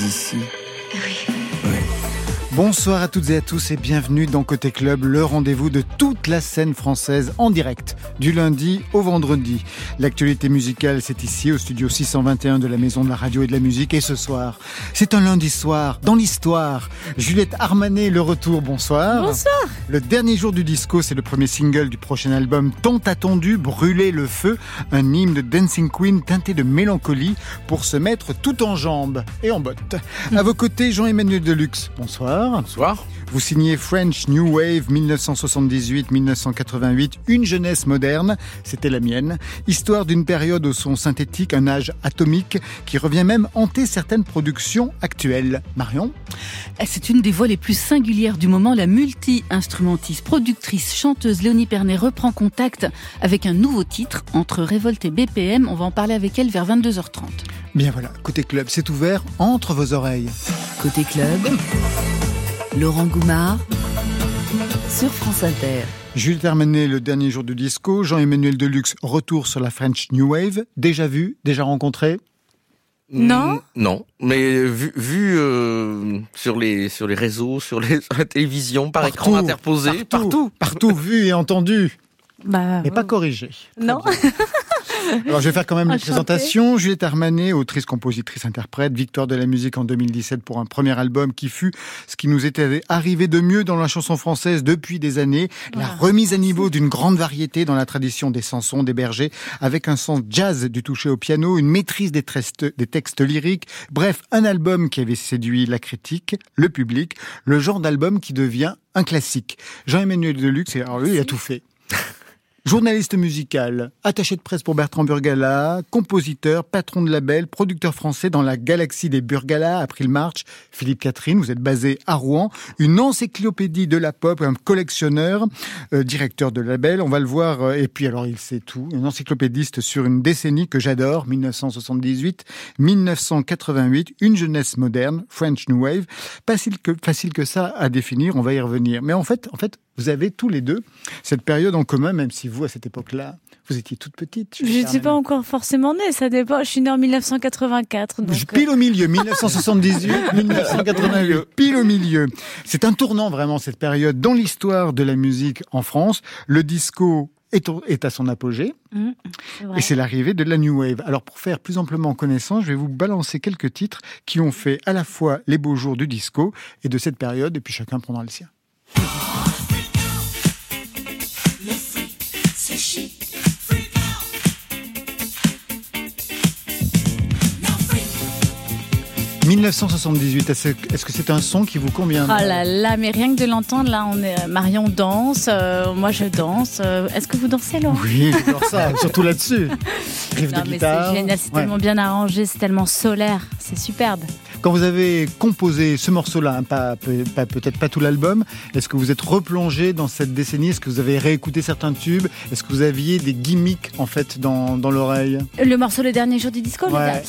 êtes ici. Oui. Bonsoir à toutes et à tous et bienvenue dans Côté Club, le rendez-vous de toute la scène française en direct, du lundi au vendredi. L'actualité musicale, c'est ici au studio 621 de la Maison de la Radio et de la Musique. Et ce soir, c'est un lundi soir, dans l'histoire. Juliette Armanet, le retour, bonsoir. Bonsoir. Le dernier jour du disco, c'est le premier single du prochain album tant attendu, Brûler le feu, un hymne de Dancing Queen teinté de mélancolie pour se mettre tout en jambes et en bottes. À vos côtés, Jean-Emmanuel Deluxe, bonsoir. Bonsoir. Vous signez French New Wave 1978-1988, une jeunesse moderne, c'était la mienne, histoire d'une période au son synthétique, un âge atomique qui revient même hanter certaines productions actuelles. Marion eh, C'est une des voix les plus singulières du moment, la multi-instrumentiste, productrice, chanteuse Léonie Pernet reprend contact avec un nouveau titre entre Révolte et BPM. On va en parler avec elle vers 22h30. Bien voilà, côté club, c'est ouvert entre vos oreilles. Côté club. Laurent Goumard sur France Inter. Jules Termenet, le dernier jour du disco. Jean-Emmanuel Deluxe, retour sur la French New Wave. Déjà vu, déjà rencontré? Non Mm, Non, mais vu, vu euh, sur, les, sur les réseaux, sur, les, sur la télévision, par écran interposé, partout. Partout, vu et entendu. Bah, Mais pas corrigé. Non. Alors je vais faire quand même les Enchantée. présentations. Juliette Armanet, autrice, compositrice, interprète, victoire de la musique en 2017 pour un premier album qui fut ce qui nous était arrivé de mieux dans la chanson française depuis des années. La remise à niveau d'une grande variété dans la tradition des chansons, des bergers, avec un sens jazz du toucher au piano, une maîtrise des, trestes- des textes lyriques. Bref, un album qui avait séduit la critique, le public, le genre d'album qui devient un classique. Jean-Emmanuel Deluxe, alors lui, il a tout fait. Journaliste musical, attaché de presse pour Bertrand Burgala, compositeur, patron de label, producteur français dans la galaxie des Burgala, April March, Philippe Catherine, vous êtes basé à Rouen, une encyclopédie de la pop, un collectionneur, euh, directeur de label, on va le voir, euh, et puis alors il sait tout, un encyclopédiste sur une décennie que j'adore, 1978-1988, une jeunesse moderne, French New Wave, pas facile que, facile que ça à définir, on va y revenir. Mais en fait, en fait, vous avez tous les deux cette période en commun, même si vous, à cette époque-là, vous étiez toute petite. Je ne suis pas encore forcément née, ça dépend. Je suis née en 1984. Donc, euh, Pile au milieu, 1978, 1988, pile au milieu. C'est un tournant vraiment cette période dans l'histoire de la musique en France. Le disco est, à son apogée Mmh, vrai. et c'est l'arrivée de la New Wave. Alors pour faire plus amplement connaissance, je vais vous balancer quelques titres qui ont fait à la fois les beaux jours du disco et de cette période, et puis chacun prendra le sien. « 1978, est-ce que c'est un son qui vous convient? Ah là là, mais rien que de l'entendre, là, on est Marion danse, euh, moi je danse. Euh, Est-ce que vous dansez, Laurent? Oui, j'adore ça, surtout là-dessus. Riff Non, de mais guitare. c'est génial, c'est Ouais. tellement bien arrangé, c'est tellement solaire, c'est superbe. Quand vous avez composé ce morceau-là, hein, pas, peut- pas- peut-être pas tout l'album, est-ce que vous êtes replongé dans cette décennie? Est-ce que vous avez réécouté certains tubes? Est-ce que vous aviez des gimmicks en fait dans, dans l'oreille? Le morceau Le Dernier Jour du Disco, Ouais.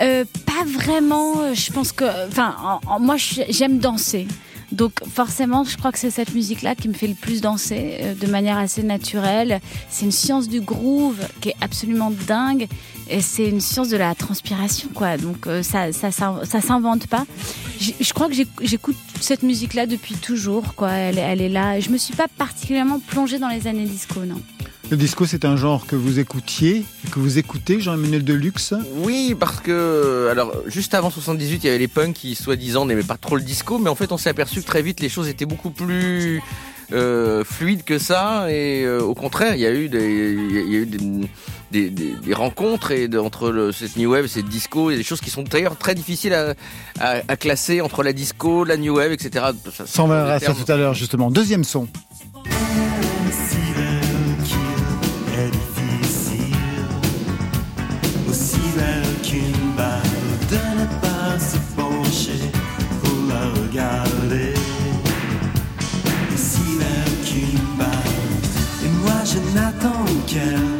Euh, Pas vraiment, euh, je pense que... Enfin, en- en- moi j'aime danser. Donc forcément, je crois que c'est cette musique-là qui me fait le plus danser euh, de manière assez naturelle. C'est une science du groove qui est absolument dingue. Et c'est une science de la transpiration, quoi. Donc euh, ça, ça, ça, s'invente pas. J- Je crois que j'éc- j'écoute cette musique-là depuis toujours, quoi. Elle, elle est là. Je me suis pas particulièrement plongée dans les années disco, non. Le disco, c'est un genre que vous écoutiez, que vous écoutez, Jean-Emmanuel Deluxe. Oui, parce que alors juste avant 78, il y avait les punks qui soi-disant n'aimaient pas trop le disco, mais en fait on s'est aperçu que très vite les choses étaient beaucoup plus euh, fluides que ça, et euh, au contraire, il y a eu des, il y a- il y a eu des, des, des- des rencontres et de- entre le, cette new wave, et cette disco, et des choses qui sont d'ailleurs très difficiles à, à, à classer entre la disco, la new wave, etc. Ça- Sans des verra ça tout à l'heure, justement. Deuxième son.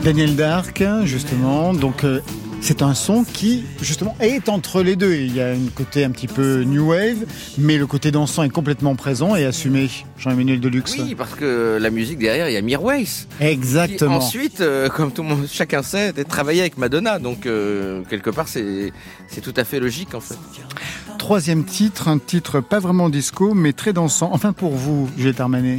Daniel Dark, justement. Donc, euh, c'est un son qui, justement, est entre les deux. Il y a un côté un petit peu new wave, mais le côté dansant est complètement présent et assumé. Jean-Emmanuel Deluxe. Oui, parce que la musique derrière, il y a Mirwais. Qui Exactement. ensuite, euh, comme tout le monde, chacun sait, travaillé avec Madonna. Donc, euh, quelque part, c'est c'est tout à fait logique, en fait. troisième titre, un titre pas vraiment disco, mais très dansant. Enfin pour vous, Juliette Armanet.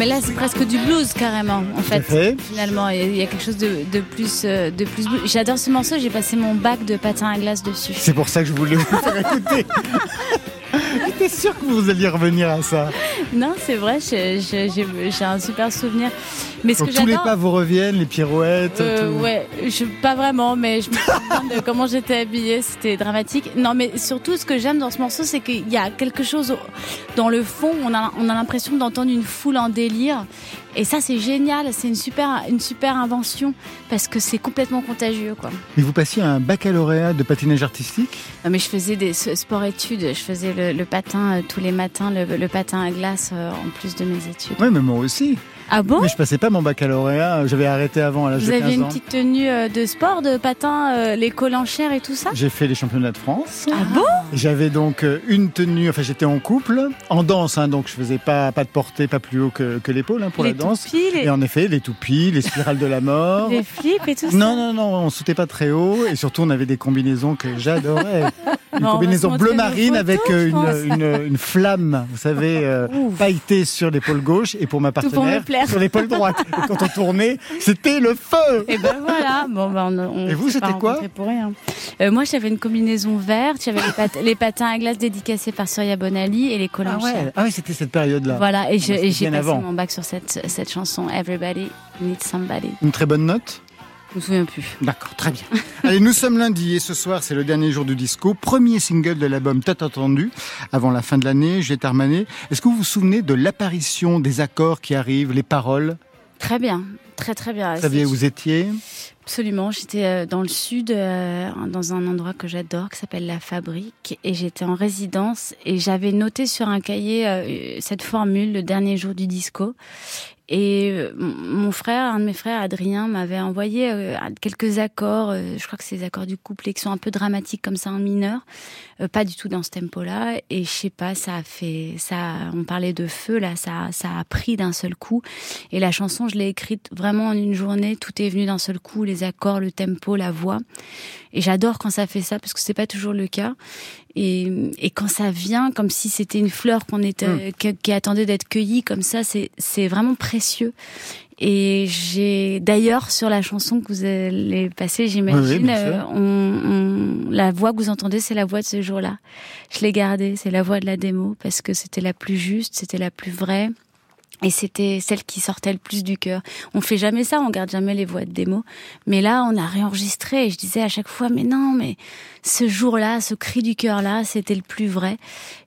Mais là, c'est presque du blues carrément, en fait. fait. Finalement, il y a quelque chose de, de plus, euh, de plus blues. J'adore ce morceau. J'ai passé mon bac de patin à glace dessus. C'est pour ça que je voulais vous faire écouter. J'étais sûr que vous alliez revenir à ça. Non, c'est vrai. j'ai un super souvenir. Mais ce Donc que tous les pas vous reviennent, les pirouettes. Euh, tout. ouais, je, pas vraiment, mais je me souviens de comment j'étais habillée, c'était dramatique. Non, mais surtout, ce que j'aime dans ce morceau, c'est qu'il y a quelque chose dans le fond. On a, on a l'impression d'entendre une foule en délire, et ça, c'est génial. C'est une super, une super invention parce que c'est complètement contagieux, quoi. Mais vous passiez un baccalauréat de patinage artistique? Non, mais je faisais des sports-études. Je faisais le, le patin euh, tous les matins, le, le patin à glace euh, en plus de mes études. Oui, mais moi aussi. Ah bon Mais je passais pas mon baccalauréat, j'avais arrêté avant à l'âge Vous de 15 aviez une ans. petite tenue euh, de sport, de patin, euh, les cols en chair et tout ça? J'ai fait les championnats de France. Ah bon? J'avais donc euh, une tenue, enfin j'étais en couple, en danse, hein, donc je faisais pas, pas de portée, pas plus haut que, que l'épaule hein, pour les la danse. toupies, les, Et en effet, les toupies, les spirales de la mort. les flips et tout ça? Non, non, non, on sautait pas très haut et surtout on avait des combinaisons que j'adorais. Une Bon, combinaison bleu marine photos, avec une, une, une flamme, vous savez, euh, pailletée sur l'épaule gauche et pour ma Tout pour sur l'épaule droite. Et quand on tournait, c'était le feu Et ben voilà. Bon, ben, on, on Et vous, c'était quoi rencontrés pour rien. Euh, Moi, j'avais une combinaison verte. J'avais les, pat- les patins à glace dédicacés par Surya Bonali et les collants Ah ouais, ah ouais c'était cette période-là. Voilà. Et et j'ai passé avant. mon bac sur cette, cette chanson Everybody Needs Somebody. Une très bonne note Je me souviens plus. D'accord, très bien. Allez, nous sommes lundi et ce soir, c'est le dernier jour du disco. Premier single de l'album T'as entendu avant la fin de l'année, Juliette Armanet. Est-ce que vous vous souvenez de l'apparition des accords qui arrivent, les paroles? Très bien. Très, très bien. Vous saviez où vous étiez? Absolument. J'étais euh, dans le sud, euh, dans un endroit que j'adore, qui s'appelle La Fabrique, et j'étais en résidence, et j'avais noté sur un cahier euh, cette formule, le dernier jour du disco. Et euh, mon frère, un de mes frères, Adrien, m'avait envoyé euh, quelques accords, euh, je crois que c'est les accords du couplet qui sont un peu dramatiques comme ça en mineur, pas du tout dans ce tempo-là. Et je sais pas, ça a fait, ça, on parlait de feu là, ça, ça a pris d'un seul coup. Et la chanson, je l'ai écrite vraiment en une journée. Tout est venu d'un seul coup, les accords, le tempo, la voix. Et j'adore quand ça fait ça parce que c'est pas toujours le cas. Et, et quand ça vient, comme si c'était une fleur qu'on était, qui, qui attendait d'être cueillie, comme ça, c'est c'est vraiment précieux. Et j'ai d'ailleurs sur la chanson que vous allez passer, oui, j'imagine, euh, on, on- la voix que vous entendez, c'est la voix de ce jour-là. Je l'ai gardée, c'est la voix de la démo parce que c'était la plus juste, c'était la plus vraie. Et c'était celle qui sortait le plus du cœur. On fait jamais ça, on garde jamais les voix de démo. Mais là, on a réenregistré et je disais à chaque fois, mais non, mais ce jour-là, ce cri du cœur-là, c'était le plus vrai.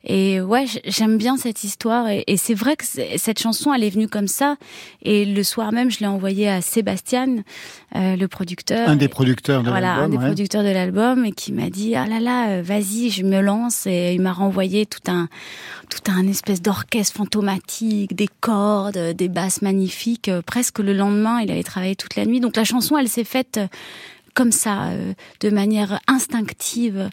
Et ouais, j'aime bien cette histoire. Et, et c'est vrai que cette chanson, elle est venue comme ça. Et le soir même, je l'ai envoyée à Sébastien, euh, le producteur. Un des producteurs de Voilà, un l'album. des ouais. producteurs de l'album et qui m'a dit ah là là euh, vas-y je me lance et il m'a renvoyé tout un tout un espèce d'orchestre fantomatique des cordes des basses magnifiques Euh, presque le lendemain il avait travaillé toute la nuit donc la chanson elle s'est faite comme ça euh, de manière instinctive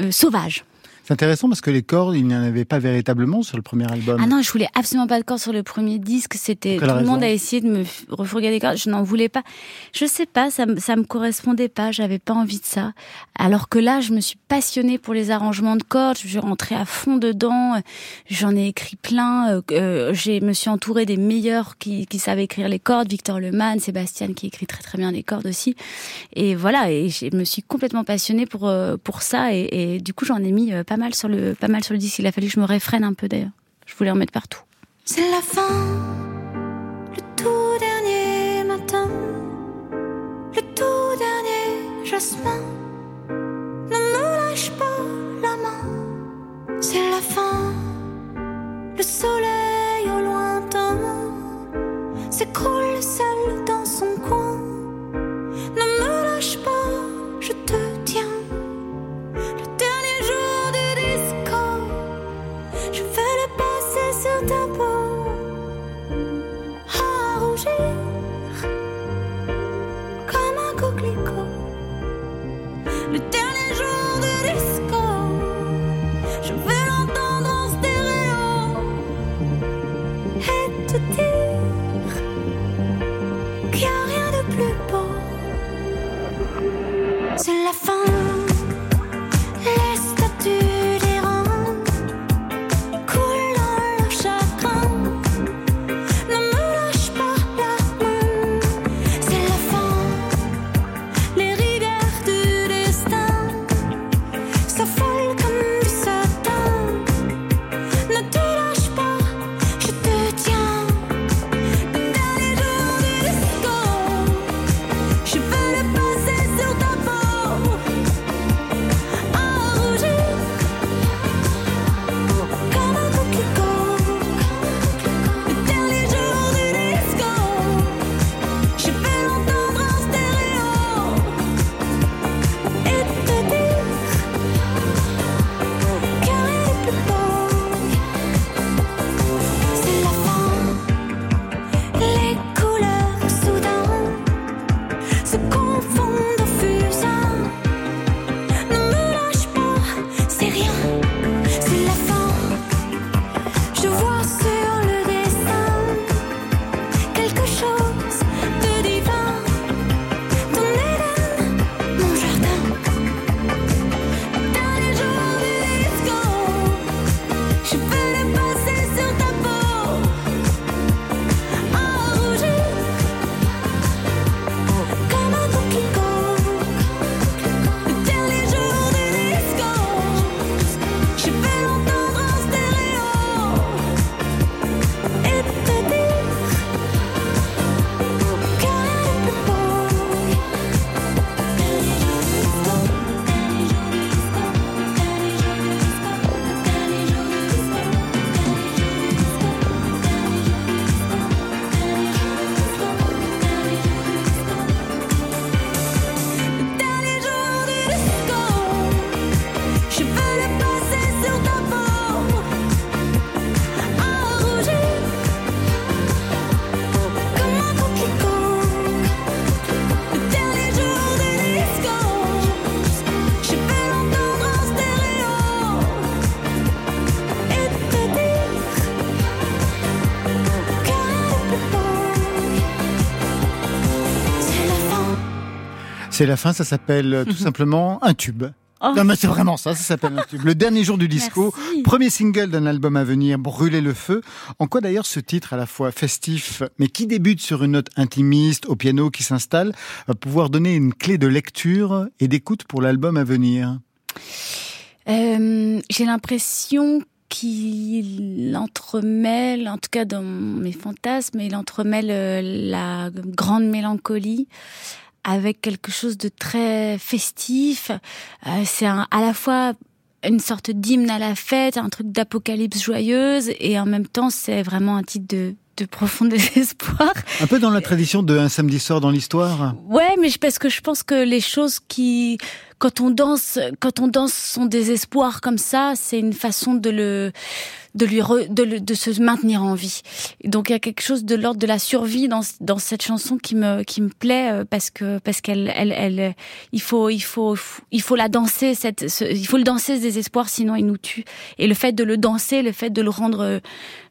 euh, sauvage C'est intéressant parce que les cordes, il n'y en avait pas véritablement sur le premier album. Ah non, je voulais absolument pas de cordes sur le premier disque. C'était tout le monde a essayé de me refourguer des cordes. Je n'en voulais pas. Je sais pas, ça, me- ça me correspondait pas. J'avais pas envie de ça. Alors que là, je me suis passionnée pour les arrangements de cordes. Je suis rentrée à fond dedans. J'en ai écrit plein. Euh, euh, J'ai me suis entourée des meilleurs qui, qui savaient écrire les cordes. Victor Lemann, Sébastien qui écrit très très bien les cordes aussi. Et voilà. Et je me suis complètement passionnée pour euh, pour ça. Et, et du coup, j'en ai mis euh, pas mal sur le pas mal sur le disque. Il a fallu que je me réfrène un peu d'ailleurs. Je voulais en mettre partout. C'est la fin, le tout dernier matin, le tout dernier jasmin. Ne me lâche pas la main, c'est la fin, le soleil au lointain s'écroule seul dans son coin. Ne me lâche pas, je te comme un coquelicot. C'est la fin, ça s'appelle euh, tout simplement un tube. Oh. Non mais c'est vraiment ça, ça s'appelle un tube. Le dernier jour du disco, Merci. premier single d'un album à venir, Brûler le feu. En quoi d'ailleurs ce titre à la fois festif, mais qui débute sur une note intimiste, au piano qui s'installe, va pouvoir donner une clé de lecture et d'écoute pour l'album à venir? Euh, J'ai l'impression qu'il entremêle, en tout cas dans mes fantasmes, il entremêle euh, la grande mélancolie avec quelque chose de très festif. Euh, C'est à la fois une sorte d'hymne à la fête, un truc d'apocalypse joyeuse, et en même temps, c'est vraiment un titre de, de profond désespoir. Un peu dans la tradition de Un samedi soir dans l'histoire Ouais, mais parce que je pense que les choses qui, quand on danse, quand on danse son désespoir comme ça, c'est une façon de le, de lui, re- de, le- de se maintenir en vie. Et Donc il y a quelque chose de l'ordre de la survie dans dans cette chanson qui me qui me plaît euh, parce que parce qu'elle elle elle il faut il faut il faut la danser cette ce- il faut le danser ce désespoir sinon il nous tue. Et le fait de le danser, le fait de le rendre euh,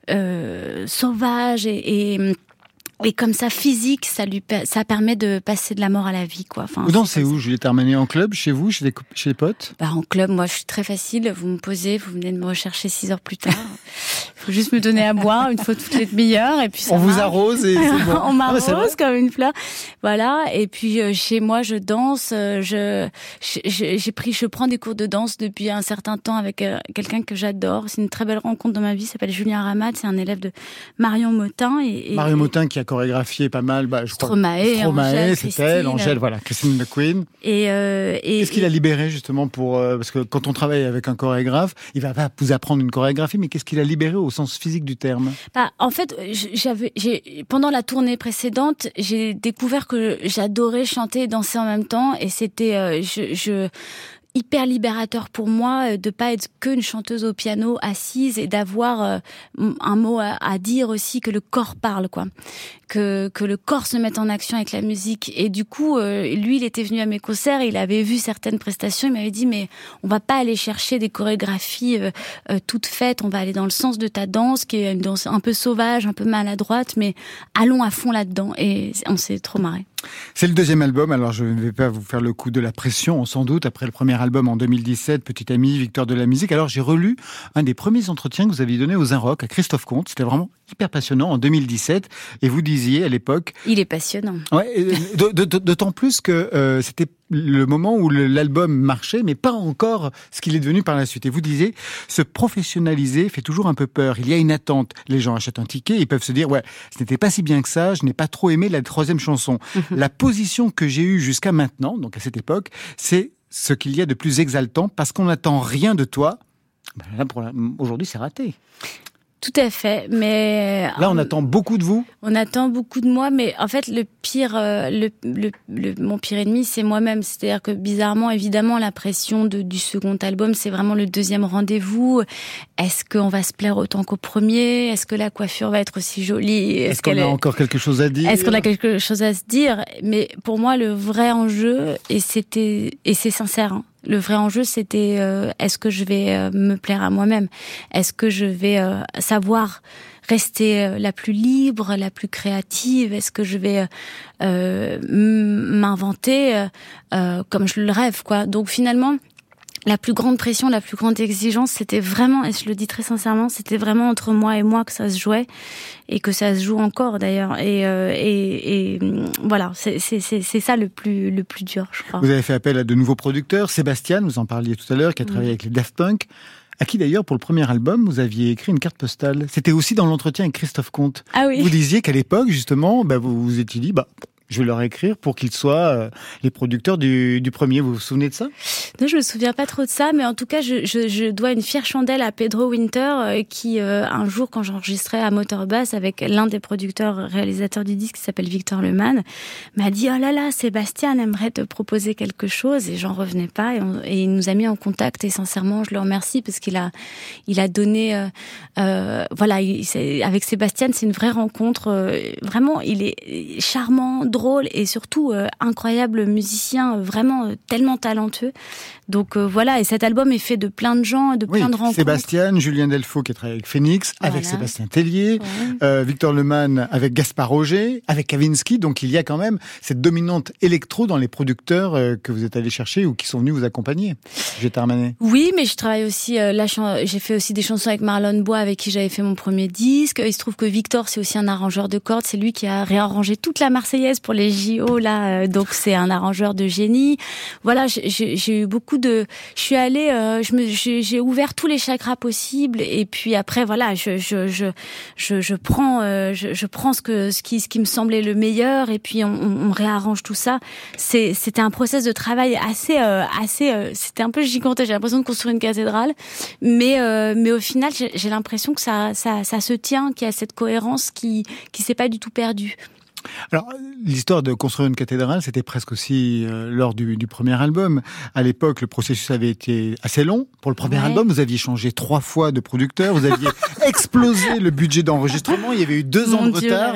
euh, sauvage et, et et comme ça physique, ça lui ça permet de passer de la mort à la vie quoi. Enfin, Vous dansez où Juliette Armanet? En club Chez vous Chez, les potes? Bah, en club, moi, je suis très facile. Vous me posez, vous venez de me rechercher six heures plus tard. Il faut juste me donner à boire une fois toutes les demi-heures et puis ça On vous arrose et c'est bon. on Ah ouais, c'est vrai m'arrose comme une fleur. Voilà. Et puis euh, chez moi, je danse. euh, Je j'ai pris, je prends des cours de danse depuis un certain temps avec euh, quelqu'un que j'adore. C'est une très belle rencontre dans ma vie. Il s'appelle Julien Ramad. C'est un élève de Marion Motin et, et Mario Motin qui a chorégraphié pas mal, bah, je crois. Stromae, Stromae, Angèle, c'est elle. Angèle, voilà, Christine McQueen. et, euh, et Qu'est-ce qu'il a libéré justement pour euh, parce que quand on travaille avec un chorégraphe, il va pas vous apprendre une chorégraphie, mais qu'est-ce qu'il a libéré au sens physique du terme? Bah, en fait, j'avais, pendant la tournée précédente, j'ai découvert que j'adorais chanter et danser en même temps, et c'était, euh, je, je, hyper libérateur pour moi euh, de pas être qu'une chanteuse au piano assise et d'avoir euh, un mot à, dire aussi que le corps parle quoi. Que que le corps se mette en action avec la musique. Et du coup euh, lui il était venu à mes concerts il avait vu certaines prestations il m'avait dit mais on va pas aller chercher des chorégraphies toutes faites on va aller dans le sens de ta danse qui est une danse un peu sauvage un peu maladroite mais allons à fond là-dedans. Et on s'est trop marré C'est le deuxième album, alors je ne vais pas vous faire le coup de la pression, sans doute, après le premier album en 2017, Petit Ami, Victoire de la musique. Alors j'ai relu un des premiers entretiens que vous aviez donné aux Inrock à Christophe Comte, c'était vraiment hyper passionnant en 2017, et vous disiez à l'époque, il est passionnant ouais, euh, d'autant plus que euh, c'était le moment où l'album marchait, mais pas encore ce qu'il est devenu par la suite. Et vous disiez, se professionnaliser fait toujours un peu peur. Il y a une attente. Les gens achètent un ticket, ils peuvent se dire, ouais, ce n'était pas si bien que ça, je n'ai pas trop aimé la troisième chanson. La position que j'ai eue jusqu'à maintenant, donc à cette époque, c'est ce qu'il y a de plus exaltant parce qu'on n'attend rien de toi. Ben là, aujourd'hui, c'est raté. Tout à fait mais Là, on attend beaucoup de vous. On attend beaucoup de moi, mais en fait, le pire, euh, le, le, le- mon pire ennemi, c'est moi-même. C'est-à-dire que bizarrement, évidemment, la pression de, du second album, c'est vraiment le deuxième rendez-vous. Est-ce qu'on va se plaire autant qu'au premier? Est-ce que la coiffure va être aussi jolie? Est-ce qu'on a est- encore quelque chose à dire? Est-ce qu'on a quelque chose à se dire? Mais pour moi, le vrai enjeu, et c'était et c'est sincère, hein, le vrai enjeu, c'était euh, est-ce que je vais euh, me plaire à moi-même? Est-ce que je vais euh, savoir rester euh, la plus libre, la plus créative? Est-ce que je vais euh, m'inventer comme je le rêve, quoi? Donc finalement. La plus grande pression, la plus grande exigence, c'était vraiment, et je le dis très sincèrement, c'était vraiment entre moi et moi que ça se jouait et que ça se joue encore d'ailleurs. Et, euh, et, et hum, voilà, c'est c'est- c'est- c'est ça le plus, le plus dur, je crois. Vous avez fait appel à de nouveaux producteurs. Sébastien, vous en parliez tout à l'heure, qui a travaillé avec les Daft Punk. À qui d'ailleurs, pour le premier album, vous aviez écrit une carte postale. C'était aussi dans l'entretien avec Christophe Comte. Ah oui. Vous disiez qu'à l'époque, justement, bah, vous vous étiez dit, bah, je vais leur écrire pour qu'ils soient euh, les producteurs du, premier. Vous vous souvenez de ça? Non, je me souviens pas trop de ça, mais en tout cas, je, dois une fière chandelle à Pedro Winter, euh, qui euh, un jour, quand j'enregistrais à Motor Bass avec l'un des producteurs réalisateurs du disque, qui s'appelle Victor Leman, m'a dit oh là là, Sébastien aimerait te proposer quelque chose, et j'en revenais pas, et, il nous a mis en contact. Et sincèrement, je le remercie parce qu'il a, il a donné, voilà, avec Sébastien, c'est une vraie rencontre. vraiment, il est charmant, drôle et surtout euh, incroyable musicien, euh, vraiment euh, tellement talentueux. Donc voilà, et cet album est fait de plein de gens, de Oui, plein de rencontres. Sébastien, Julien Delfaux qui a travaillé avec Phoenix, avec. Sébastien Tellier, Ouais. Victor Lemann avec Gaspard Roger, avec Kavinsky. Donc il y a quand même cette dominante électro dans les producteurs que vous êtes allés chercher ou qui sont venus vous accompagner. Jette Armanet. Oui, mais je travaille aussi. euh, j'ai fait aussi des chansons avec Marlon Bois, avec qui j'avais fait mon premier disque. Il se trouve que Victor, c'est aussi un arrangeur de cordes. C'est lui qui a réarrangé toute la Marseillaise pour les JO là. euh, donc c'est un arrangeur de génie. Voilà, j'ai- eu beaucoup de. Je suis allée, euh, j'ai ouvert tous les chakras possibles. Et puis après, voilà, je je je je, je prends euh, je, je prends ce que ce qui ce qui me semblait le meilleur. Et puis on, on, réarrange tout ça. C'est c'était un process de travail assez euh, assez. euh, c'était un peu gigantesque. J'ai l'impression de construire une cathédrale, mais euh, mais au final, j'ai l'impression que ça ça ça se tient, qu'il y a cette cohérence qui qui s'est pas du tout perdue. Alors, l'histoire de construire une cathédrale, c'était presque aussi euh, lors du, du premier album. À l'époque, le processus avait été assez long. Pour le premier Ouais. album, vous aviez changé trois fois de producteur, vous aviez explosé le budget d'enregistrement, il y avait eu deux ans de Dieu, retard.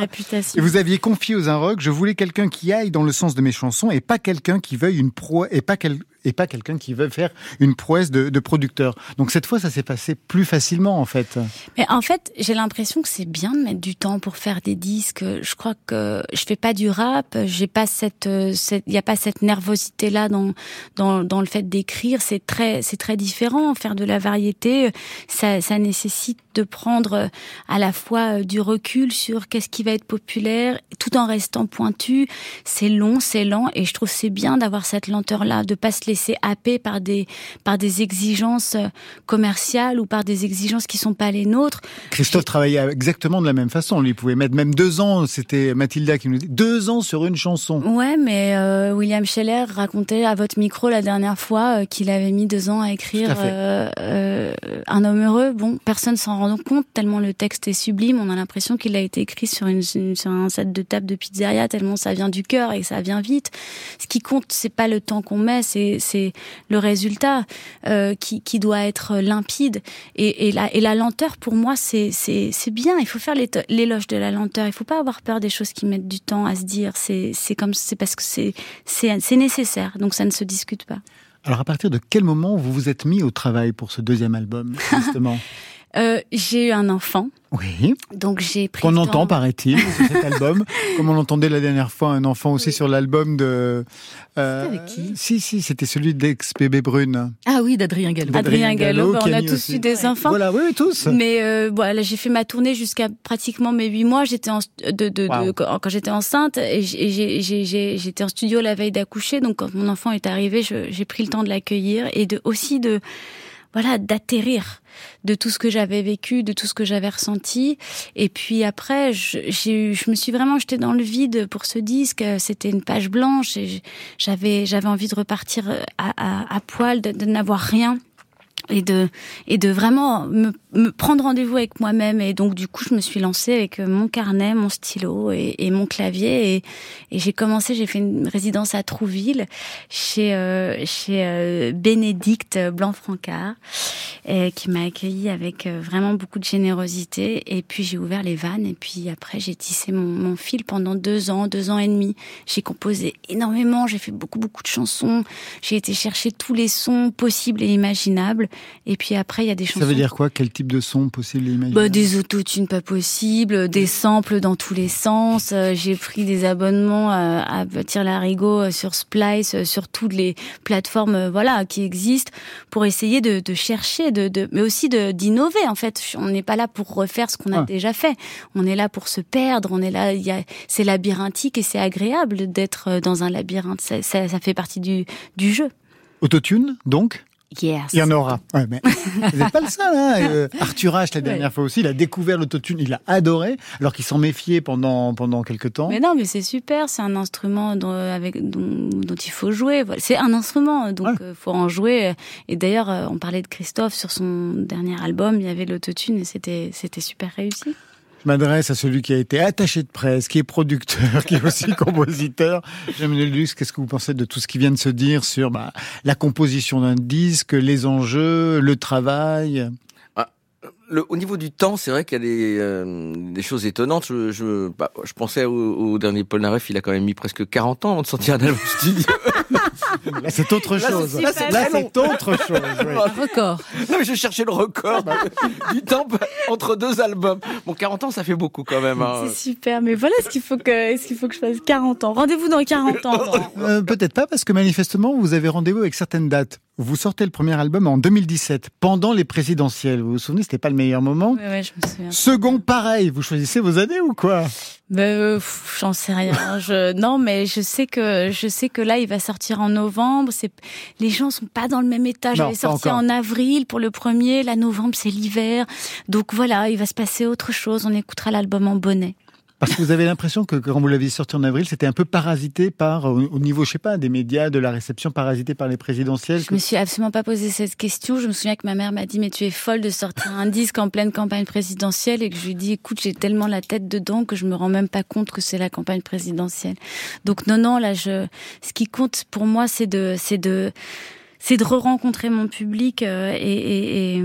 Et vous aviez confié aux Inrocks, je voulais quelqu'un qui aille dans le sens de mes chansons et pas quelqu'un qui veuille une pro et pas quel- et pas quelqu'un qui veuille faire une prouesse de, producteur. Donc cette fois, ça s'est passé plus facilement en fait. Mais en fait, j'ai l'impression que c'est bien de mettre du temps pour faire des disques. Je crois que je fais pas du rap. J'ai pas cette, euh, il y a pas cette nervosité là dans dans le fait d'écrire. C'est très, c'est très différent. Faire de la variété, ça nécessite de prendre euh, à la fois euh, du recul sur qu'est-ce qui va être populaire, tout en restant pointu. C'est long, c'est lent, et je trouve c'est bien d'avoir cette lenteur là, de pas se laisser happer par des par des exigences euh, commerciales ou par des exigences qui sont pas les nôtres. Christophe travaillait exactement de la même façon. Lui, il pouvait mettre même deux ans. C'était Mathilda qui nous dit deux ans sur une chanson. Ouais, mais euh, William Scheller racontait à votre micro la dernière fois qu'il avait mis deux ans à écrire à euh, euh, Un homme heureux. Bon, personne s'en rend compte tellement le texte est sublime. On a l'impression qu'il a été écrit sur, une, sur un set de table de pizzeria tellement ça vient du cœur et ça vient vite. Ce qui compte, c'est pas le temps qu'on met, c'est c'est le résultat euh, qui, qui doit être limpide. Et, et, la, et la lenteur, pour moi, c'est bien. Il faut faire l'éloge de la lenteur. Il faut pas avoir peur des choses qui mettent du temps à se dire. C'est c'est comme c'est parce que c'est c'est c'est nécessaire. Donc ça ne se discute pas. Alors à partir de quel moment vous vous êtes mis au travail pour ce deuxième album justement? Euh, j'ai eu un enfant, Oui. donc j'ai pris. Qu'on entend, paraît-il, sur cet album. Comme on l'entendait la dernière fois, un enfant aussi sur l'album de. euh, C'était avec qui? Si, si, c'était celui d'ex-bébé Brune. Ah oui, d'Adrien Gallo. Adrien Gallo, Gallo, bah, on a tous aussi. eu des enfants. Voilà, oui, tous. Mais euh, voilà, j'ai fait ma tournée jusqu'à pratiquement mes huit mois. J'étais en st- de, de, de- Wow. quand, quand j'étais enceinte et j'étais en studio la veille d'accoucher. Donc quand mon enfant est arrivé, j'ai pris le temps de l'accueillir et de aussi de voilà d'atterrir de tout ce que j'avais vécu, de tout ce que j'avais ressenti. Et puis après, je, je me suis vraiment jetée dans le vide pour ce disque. C'était une page blanche et j'avais j'avais envie de repartir à, à, à poil, de, de n'avoir rien et de et de vraiment me, me prendre rendez-vous avec moi-même. Et donc du coup je me suis lancée avec euh, mon carnet mon stylo et, et mon clavier. Et, et j'ai commencé j'ai fait une résidence à Trouville chez euh, chez euh, Bénédicte Blanc-Francard euh, qui m'a accueilli avec euh, vraiment beaucoup de générosité. Et puis j'ai ouvert les vannes. Et puis après j'ai tissé mon, mon fil pendant deux ans deux ans et demi. J'ai composé énormément. J'ai fait beaucoup beaucoup de chansons. J'ai été chercher tous les sons possibles et imaginables et puis après, il y a des chansons. Ça veut dire quoi? Quel type de son possible et imaginaire? Bah, des autotunes pas possibles, des samples dans tous les sens. Euh, J'ai pris des abonnements à, à Tir Larigot euh, sur Splice, euh, sur toutes les plateformes, euh, voilà, qui existent, pour essayer de, de chercher, de, de, mais aussi d'innover. En fait, on n'est pas là pour refaire ce qu'on a Ah. déjà fait. On est là pour se perdre. On est là, c'est labyrinthique et c'est agréable d'être euh, dans un labyrinthe. Ça, ça, ça fait partie du, du jeu. Autotune, donc? Yes. Il y en aura. Ouais, mais vous n'êtes pas le seul. Hein. Euh, Arthur H, la dernière fois aussi, il a découvert l'autotune, il l'a adoré, alors qu'il s'en méfiait pendant, pendant quelques temps. Mais non, mais c'est super. C'est un instrument dont, avec, dont, dont il faut jouer. C'est un instrument, donc Ouais. euh, faut en jouer. Et d'ailleurs, euh, on parlait de Christophe sur son dernier album. Il y avait l'autotune et c'était c'était super réussi. M'adresse à celui qui a été attaché de presse, qui est producteur, qui est aussi compositeur. J'aime le luxe. Qu'est-ce que vous pensez de tout ce qui vient de se dire sur bah, la composition d'un disque, les enjeux, le travail? Le, au niveau du temps, c'est vrai qu'il y a des, euh, des choses étonnantes. Je, je, bah, je pensais au, au dernier Paul Naref, il a quand même mis presque 40 ans avant de sortir un album studio. Là, c'est autre Là, chose. c'est Là, super c'est autre chose. oui. Record. non, mais je cherchais le record du temps entre deux albums. Bon, 40 ans, ça fait beaucoup quand même. hein. C'est super, mais voilà ce qu'il faut que, ce qu'il faut que je fasse 40 ans. Rendez-vous dans 40 ans. Euh, Peut-être pas, parce que manifestement, vous avez rendez-vous avec certaines dates. Vous sortez le premier album en 2017, pendant les présidentielles. Vous vous souvenez, c'était pas le meilleur moment. Ouais, ouais, je me souviens. Second, pareil. Vous choisissez vos années ou quoi? Ben, euh, j'en sais rien. Je, non, mais je sais que je sais que là, il va sortir en novembre. C'est les gens sont pas dans le même état. J'avais sorti encore. en avril pour le premier. Là, novembre, c'est l'hiver. Donc voilà, il va se passer autre chose. On écoutera l'album en bonnet. Parce que vous avez l'impression que quand vous l'aviez sorti en avril, c'était un peu parasité par, au au niveau, je sais pas, des médias, de la réception, parasité par les présidentielles. Je me suis absolument pas posé cette question. Je me souviens que ma mère m'a dit mais tu es folle de sortir un disque en pleine campagne présidentielle et que je lui dit écoute j'ai tellement la tête dedans que je me rends même pas compte que c'est la campagne présidentielle. Donc non non là je ce qui compte pour moi c'est de c'est de c'est de re-rencontrer mon public euh, et,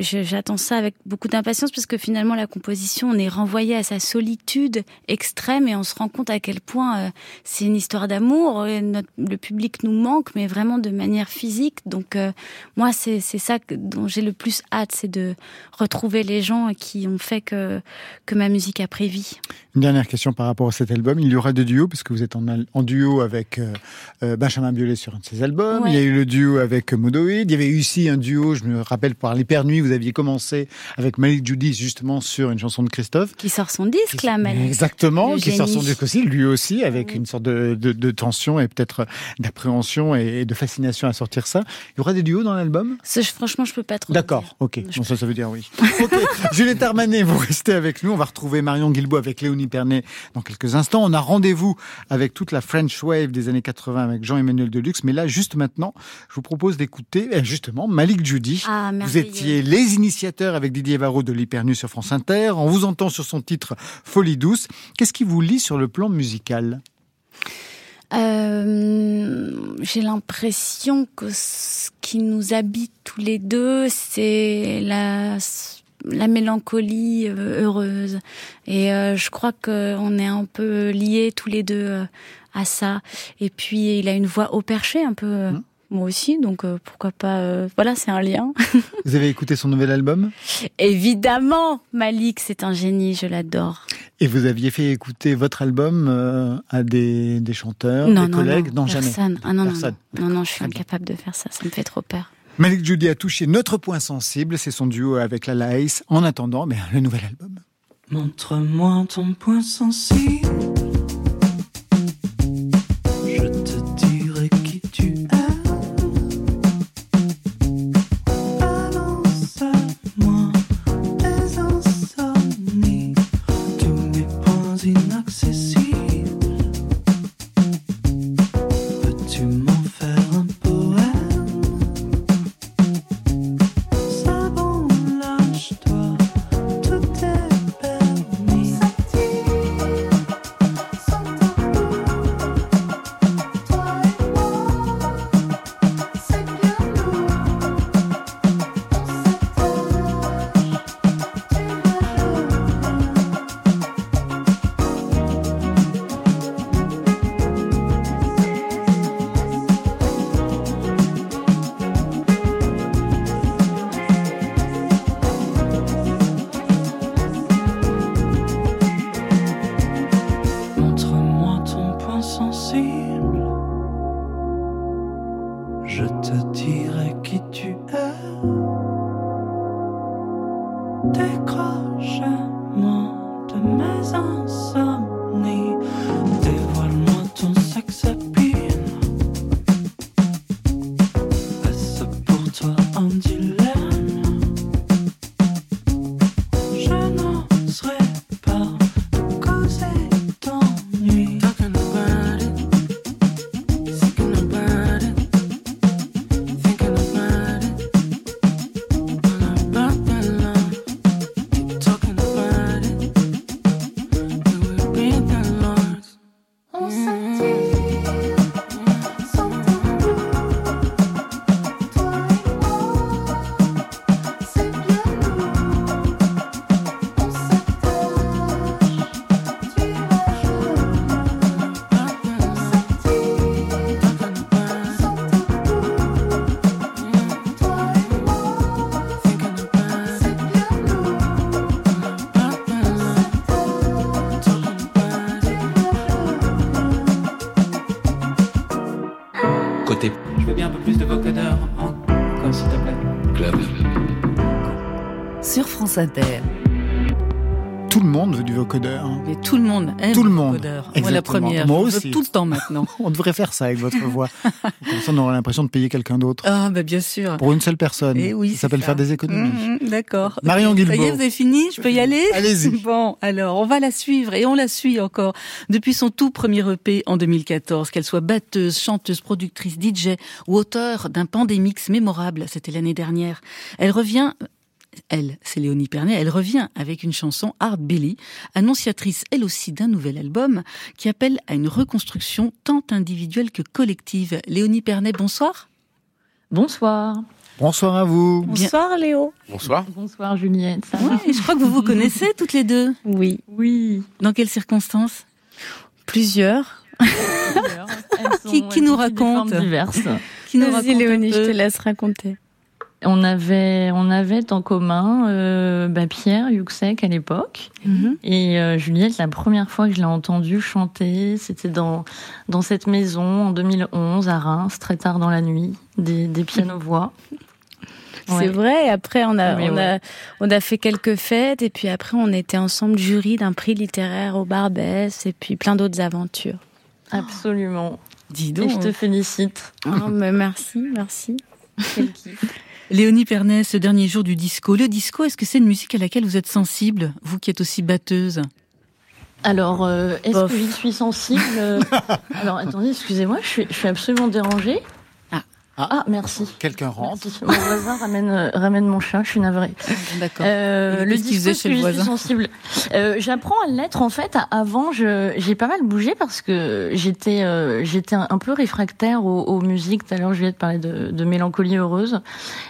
j'attends ça avec beaucoup d'impatience parce que finalement la composition on est renvoyé à sa solitude extrême et on se rend compte à quel point euh, c'est une histoire d'amour le public nous manque mais vraiment de manière physique donc euh, moi c'est ça que, dont j'ai le plus hâte c'est de retrouver les gens qui ont fait que que ma musique a pris vie Une dernière question par rapport à cet album. Il y aura deux duos, puisque vous êtes en, duo avec Benjamin Biolay sur un de ses albums. Ouais. Il y a eu le duo avec Modoïd. Il y avait eu aussi un duo, je me rappelle, par l'Hypernuit. Vous aviez commencé avec Malik Judy, justement, sur une chanson de Christophe. qui sort son disque là Malik. Exactement, Le qui sort son disque aussi, lui aussi, avec Oui. une sorte de, de, de tension et peut-être d'appréhension et, de fascination à sortir ça. Il y aura des duos dans l'album? Franchement je peux pas trop. D'accord, ok. Je Bon, ça, ça veut dire oui. Ok. Juliette Armanet, vous restez avec nous. On va retrouver Marion Guilbault avec Léonie Pernet dans quelques instants. On a rendez-vous avec toute la French Wave des années 80 avec Jean-Emmanuel Deluxe. Mais là, juste maintenant, je vous propose d'écouter eh, justement Malik Judy. Ah, vous étiez les initiateurs avec Didier Varro de l'Hypernu sur France Inter. On vous entend sur son titre Folie douce. Qu'est-ce qui vous lie sur le plan musical? Euh, j'ai l'impression que ce qui nous habite tous les deux, c'est la la mélancolie euh, heureuse. Et euh, je crois qu'on est un peu liés tous les deux à ça. Et puis il a une voix au perché un peu. Mhm. Moi aussi, donc euh, pourquoi pas. euh, voilà, c'est un lien. Vous avez écouté son nouvel album? Évidemment, Malik, c'est un génie, je l'adore. et vous aviez fait écouter votre album euh, à des, des chanteurs, non, des non, collègues? non, jamais. personne. Ah non, non, Personne. non, non, non, je suis incapable de faire ça. Ça me fait trop peur. Malik Judy a touché notre point sensible, c'est son duo avec la Laïs. En attendant, ben, le nouvel album. Montre-moi ton point sensible. France Inter. Tout le monde veut du vocodeur. hein. Mais tout le monde aime Tout le monde. vocodeur. Moi, la première. Moi Je veux aussi. Tout le temps maintenant. On devrait faire ça avec votre voix. Comme ça, on aurait l'impression de payer quelqu'un d'autre. Ah, bah, bien sûr. Pour une seule personne. Eh oui, ça s'appelle faire des économies. Mhm, D'accord. Marion Ça y est, Guilbault. vous avez fini Je peux y aller Allez-y. Bon, alors, on va la suivre et on la suit encore depuis son tout premier EP en 2014. Qu'elle soit batteuse, chanteuse, productrice, DJ ou auteur d'un pandémix mémorable, c'était l'année dernière. Elle revient elle, c'est Léonie Pernet, elle revient avec une chanson Art Billy, annonciatrice elle aussi d'un nouvel album qui appelle à une reconstruction tant individuelle que collective. Léonie Pernet, bonsoir. Bonsoir. Bonsoir à vous. Bonsoir Léo. Bonsoir. Bonsoir Juliette. Ça va Oui, je crois que vous vous connaissez toutes les deux. Oui. Oui. Dans quelles circonstances? Plusieurs. Qui- qui nous raconte? diverses. Qui nous Vas-y raconte un Léonie, je te laisse raconter. On avait, on avait en commun euh, bah, Pierre Yuxek à l'époque Mhm. et euh, Juliette. La première fois que je l'ai entendue chanter, c'était dans dans cette maison en 2011 à Reims, très tard dans la nuit, des, des pianos voix. C'est Ouais. vrai. Après, on a, on ouais. a, on a fait quelques fêtes et puis après, on était ensemble jury d'un prix littéraire au Barbès et puis plein d'autres aventures. Absolument. Dis Et donc. je te félicite. Oh, mais merci, merci. Quel kiff. Léonie Pernet, ce dernier jour du disco. Le disco, est-ce que c'est une musique à laquelle vous êtes sensible, vous qui êtes aussi batteuse? Alors, euh, est-ce que j'y suis sensible? Alors, attendez, excusez-moi, je suis, je suis absolument dérangée. Ah. Ah, merci. Quelqu'un rentre. Merci. Mon voisin ramène, euh, ramène mon chat, je suis navrée. D'accord. Euh, le est-ce chez le voisin sensible. Euh, J'apprends à l'être en fait. Avant, j'ai pas mal bougé parce que j'étais j'étais un, peu réfractaire aux, aux musiques. Tout à l'heure, je viens de parler de, mélancolie heureuse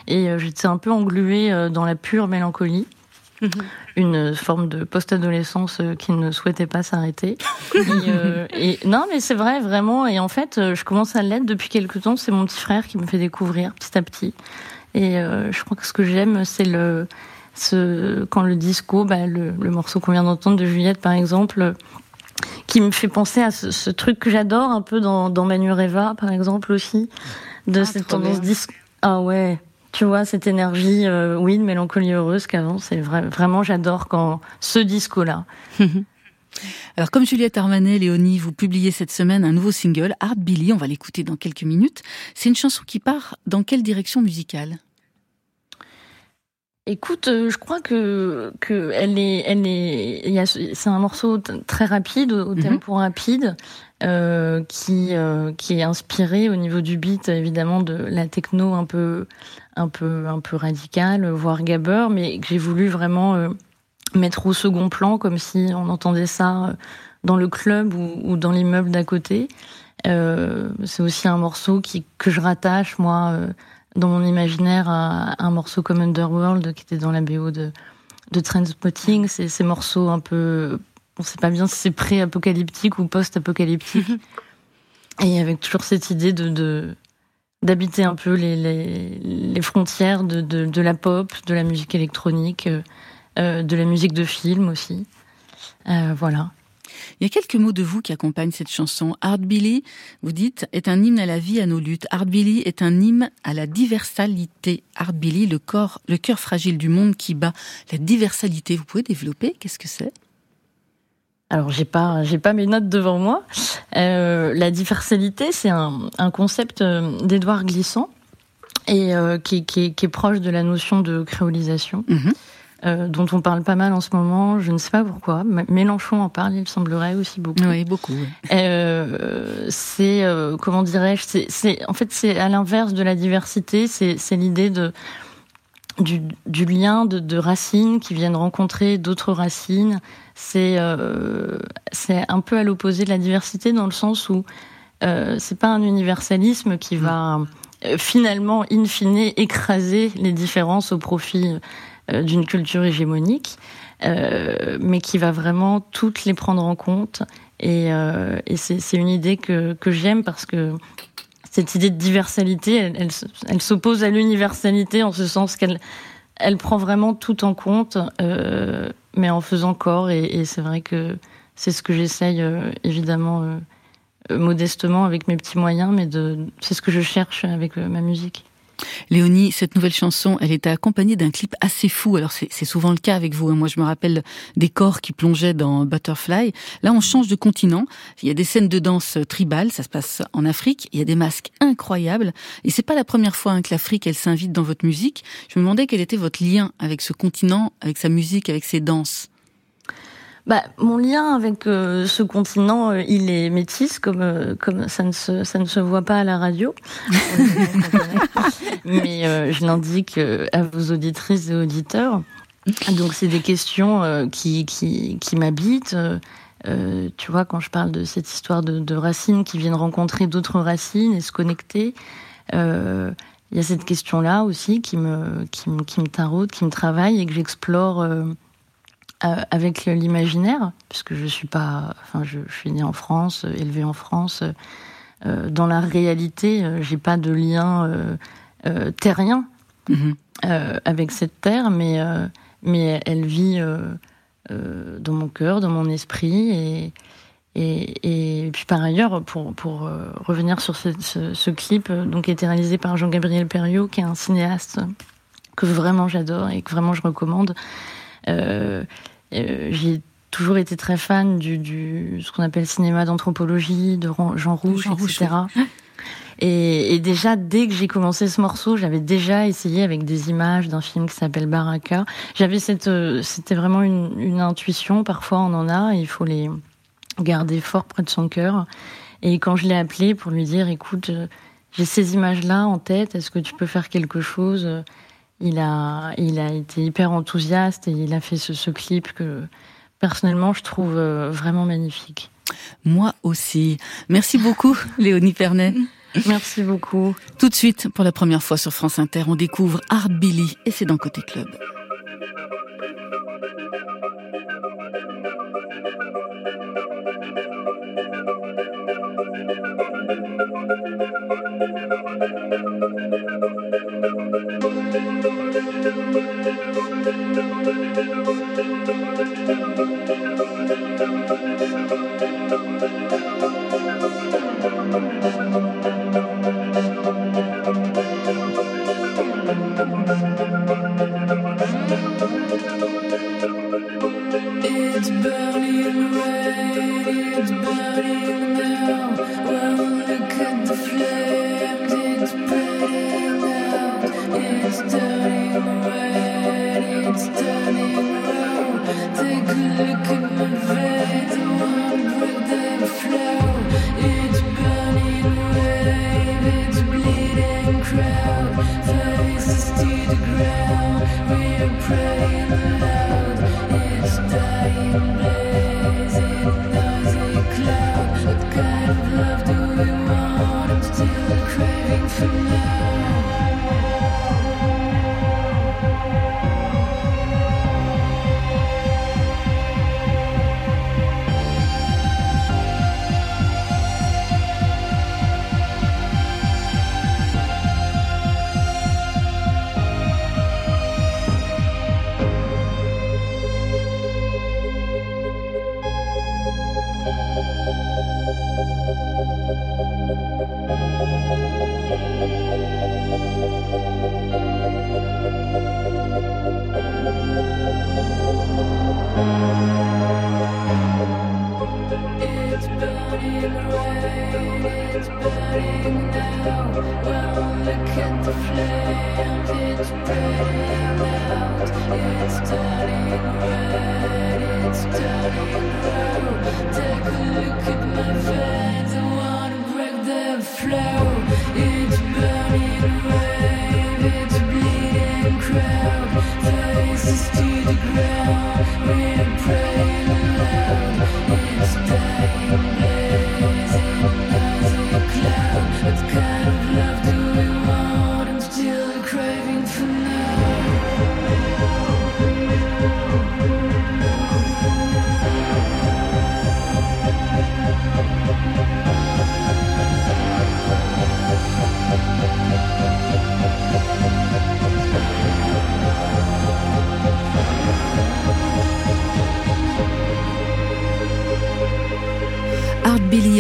et j'étais un peu engluée dans la pure mélancolie. Une forme de post-adolescence euh, qui ne souhaitait pas s'arrêter. et, euh, et- non, mais c'est vrai, vraiment. Et en fait, euh, je commence à l'être depuis quelques temps. C'est mon petit frère qui me fait découvrir petit à petit. Et euh, je crois que ce que j'aime, c'est le, ce, quand le disco, bah, le, le morceau qu'on vient d'entendre de Juliette, par exemple, qui me fait penser à ce, ce truc que j'adore un peu dans, dans Manureva, par exemple aussi, de Ah, cette tendance disco. Ah ouais, tu vois, cette énergie, euh, oui, de mélancolie heureuse qu'avant, c'est vrai, vraiment, j'adore quand ce disco-là. Alors, comme Juliette Armanet, Léonie, vous publiez cette semaine un nouveau single, Art Billy. On va l'écouter dans quelques minutes. C'est une chanson qui part dans quelle direction musicale? Écoute, euh, je crois que que elle est, elle est, c'est un morceau très rapide, au, Mhm. tempo rapide, euh, qui euh, qui est inspiré au niveau du beat évidemment de la techno un peu un peu un peu radicale, voire gabber, mais que j'ai voulu vraiment euh, mettre au second plan, comme si on entendait ça euh, dans le club ou, ou dans l'immeuble d'à côté. Euh, c'est aussi un morceau qui que je rattache moi. Euh, dans mon imaginaire à un morceau comme Underworld qui était dans la BO de, de Trainspotting. C'est ces morceaux un peu, on sait pas bien si c'est pré-apocalyptique ou post-apocalyptique. Et avec toujours cette idée de, d'habiter un peu les, les, les frontières de, de, de la pop, de la musique électronique, euh, euh, de la musique de film aussi. Euh, voilà. Il y a quelques mots de vous qui accompagnent cette chanson. Art Billy, vous dites, est un hymne à la vie, à nos luttes. Art Billy est un hymne à la diversalité. Art Billy, le corps, le cœur fragile du monde qui bat. La diversalité, vous pouvez développer Qu'est-ce que c'est? Alors j'ai pas j'ai pas mes notes devant moi. Euh, la diversalité, c'est un, un concept euh, d'Édouard Glissant et euh, qui, qui est proche de la notion de créolisation, Mhm. Euh, dont on parle pas mal en ce moment. Je ne sais pas pourquoi. Mélenchon en parle, il semblerait aussi beaucoup. Oui, beaucoup. Euh, c'est euh, comment dirais-je c'est, en fait c'est à l'inverse de la diversité c'est, l'idée de du, du lien de, de racines qui viennent rencontrer d'autres racines c'est c'est un peu à l'opposé de la diversité dans le sens où c'est pas un universalisme qui va finalement in fine écraser les différences au profit d'une culture hégémonique euh, mais qui va vraiment toutes les prendre en compte et, euh, c'est une idée que, j'aime parce que cette idée de diversalité, elle, s'oppose à l'universalité en ce sens qu'elle elle prend vraiment tout en compte, euh, mais en faisant corps. Et, c'est vrai que c'est ce que j'essaye euh, évidemment euh, euh, modestement avec mes petits moyens, mais c'est ce que je cherche avec euh, ma musique. Léonie, cette nouvelle chanson, elle était accompagnée d'un clip assez fou. Alors c'est souvent le cas avec vous. hein. Moi, je me rappelle des corps qui plongeaient dans Butterfly. Là, on change de continent. Il y a des scènes de danse tribales. Ça se passe en Afrique. Il y a des masques incroyables. Et c'est pas la première fois hein, que l'Afrique, elle s'invite dans votre musique. Je me demandais quel était votre lien avec ce continent, avec sa musique, avec ses danses. Bah, mon lien avec euh, ce continent, euh, il est métis, comme euh, comme ça ne se ça ne se voit pas à la radio. Mais je l'indique à vos auditrices et auditeurs. Donc c'est des questions qui qui qui m'habitent. Tu vois, quand je parle de cette histoire de, de racines qui viennent rencontrer d'autres racines et se connecter, il y a cette question-là aussi qui me qui me qui me taraude, qui me travaille et que j'explore. Euh, avec l'imaginaire, puisque je suis pas, enfin, je, je suis née en France, euh, élevée en France. euh, dans la réalité, j'ai pas de lien terrien Mhm. avec cette terre, mais mais elle vit dans mon cœur, dans mon esprit, et et, et puis par ailleurs, pour pour euh, revenir sur ce, ce, ce clip, euh, donc qui a été réalisé par Jean-Gabriel Perriot, qui est un cinéaste que vraiment j'adore et que vraiment je recommande. Euh, euh, j'ai toujours été très fan du, du ce qu'on appelle cinéma d'anthropologie, de Jean Rouge, Jean Rouge, etc. Et, et déjà, dès que j'ai commencé ce morceau, j'avais déjà essayé avec des images d'un film qui s'appelle Baraka. J'avais cette, euh, c'était vraiment une, une intuition. Parfois, on en a, et il faut les garder fort près de son cœur. Et quand je l'ai appelé pour lui dire, écoute, j'ai ces images-là en tête, est-ce que tu peux faire quelque chose? Il a, il a été hyper enthousiaste et il a fait ce, ce clip que personnellement je trouve euh, vraiment magnifique. Moi aussi. Merci beaucoup, Léonie Pernet. Merci beaucoup. Tout de suite, pour la première fois sur France Inter, on découvre Art Billy et c'est dans Côté Club.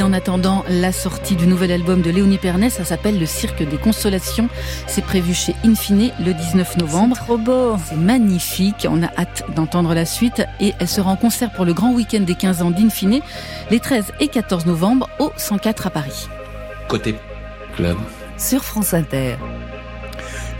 En attendant la sortie du nouvel album de Léonie Pernet. Ça s'appelle Le Cirque des Consolations. C'est prévu chez Infine le 19 novembre. Trop beau. C'est magnifique. On a hâte d'entendre la suite. Et elle sera en concert pour le grand week-end des 15 ans d'Infine les 13 et 14 novembre au 104 à Paris. Côté club. Sur France Inter.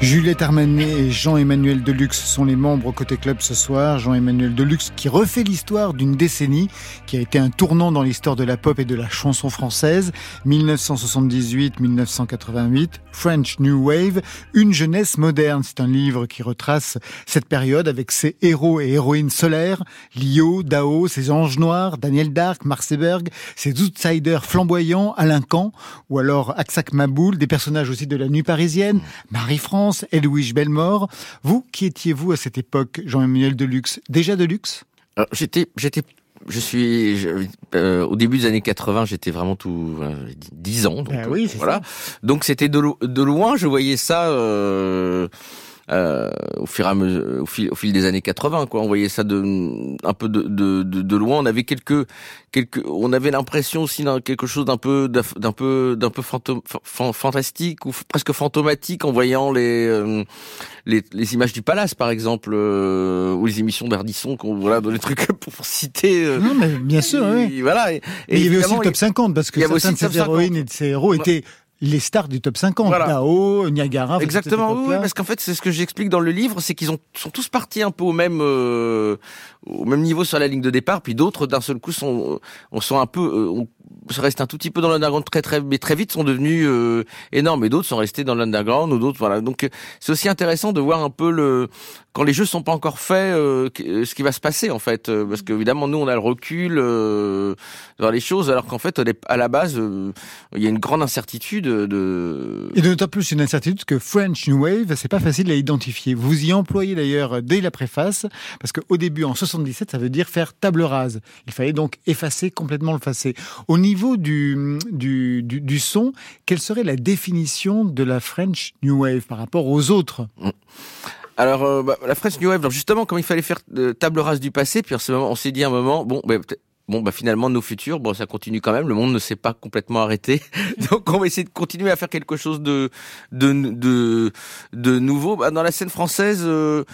Juliette Armanet et Jean-Emmanuel Deluxe sont les membres côté club ce soir. Jean-Emmanuel Deluxe qui refait l'histoire d'une décennie qui a été un tournant dans l'histoire de la pop et de la chanson française. 1978-1988, French New Wave, une jeunesse moderne. C'est un livre qui retrace cette période avec ses héros et héroïnes solaires, Lio, Dao, ses anges noirs, Daniel Dark, Marseberg, ses outsiders flamboyants, Alain Camp, ou alors Aksak Maboul, des personnages aussi de la nuit parisienne, Marie-France, Elouige Bellemort. Vous, qui étiez-vous à cette époque, Jean-Emmanuel Deluxe? Déjà Deluxe? Alors, J'étais, j'étais, je suis je- euh, au début des années 80, j'étais vraiment tout euh, 10 ans. Donc, Ah oui, voilà. Donc c'était de loin, je voyais ça. Euh, euh, au fur et à mesure, au fil, au fil des années 80, quoi. On voyait ça de, un peu de, de, de, de loin. On avait quelques, quelques, on avait l'impression aussi d'un quelque chose d'un peu, d'un peu, d'un peu fantôme, fan- fantastique ou presque fantomatique en voyant les, euh, les, les images du palace, par exemple, euh, ou les émissions d'Ardisson, qu'on voilà, dans les trucs pour citer. euh, Non, mais bien sûr, et oui. Voilà. Et, Mais il y avait aussi le top 50 parce que il y avait certains de ces top 50. héroïnes et de ces héros étaient les stars du top 50. Voilà. Tao, Niagara. Exactement, oui, parce qu'en fait, c'est ce que j'explique dans le livre, c'est qu'ils ont sont tous partis un peu au même euh, au même niveau sur la ligne de départ, puis d'autres d'un seul coup sont on sont un peu euh, on se reste un tout petit peu dans l'underground très très mais très vite sont devenus euh, énormes et d'autres sont restés dans l'underground ou d'autres voilà. Donc euh, c'est aussi intéressant de voir un peu le quand les jeux sont pas encore faits euh, que- ce qui va se passer en fait euh, parce qu'évidemment nous on a le recul euh, vers les choses alors qu'en fait à la base euh, il y a une grande incertitude de Et d'autant plus une incertitude que French New Wave, c'est pas facile à identifier. Vous y employez d'ailleurs dès la préface, parce qu'au début, en 77, ça veut dire faire table rase. Il fallait donc effacer complètement le passé. Au niveau du, du, du, du son, quelle serait la définition de la French New Wave par rapport aux autres? Alors, euh, bah, la French New Wave, alors justement, comme il fallait faire euh, table rase du passé, puis à ce moment, on s'est dit à un moment, bon, bah, bon, bah, finalement, nos futurs, bon, ça continue quand même, le monde ne s'est pas complètement arrêté. Donc, on va essayer de continuer à faire quelque chose de, de, de, de nouveau. Bah, dans la scène française, euh,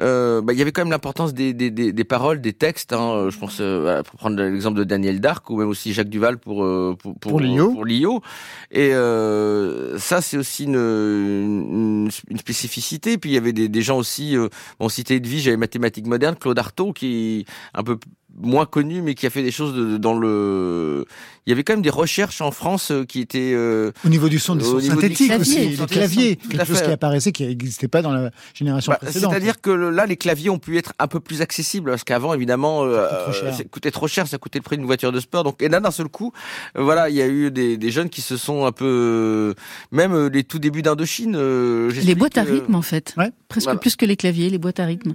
euh, bah, il y avait quand même l'importance des, des, des, des paroles, des textes. Hein, je pense, euh, voilà, pour prendre l'exemple de Daniel Dark ou même aussi Jacques Duval pour euh, pour, Pour Lio. pour Lio. Et euh, ça, c'est aussi une, une, une spécificité. Puis il y avait des, des gens aussi. Euh, bon, cité de vie, j'avais mathématiques modernes, Claude Artaud, qui un peu moins connu, mais qui a fait des choses de- dans le. Il y avait quand même des recherches en France euh, qui étaient. euh, Au niveau du son, des sons synthétiques clavier, aussi, les claviers, quelque chose qui apparaissait qui n'existait pas dans la génération Bah, précédente. C'est-à-dire que le- là, les claviers ont pu être un peu plus accessibles parce qu'avant, évidemment, euh, coûtait trop cher. ça coûtait trop cher, ça coûtait le prix d'une voiture de sport. Donc, et là, d'un seul coup, euh, voilà, il y a eu des, des jeunes qui se sont un peu, même les tout débuts d'Indochine. euh, Les boîtes à rythme, en fait. Ouais. Presque Voilà. plus que les claviers, les boîtes à rythme.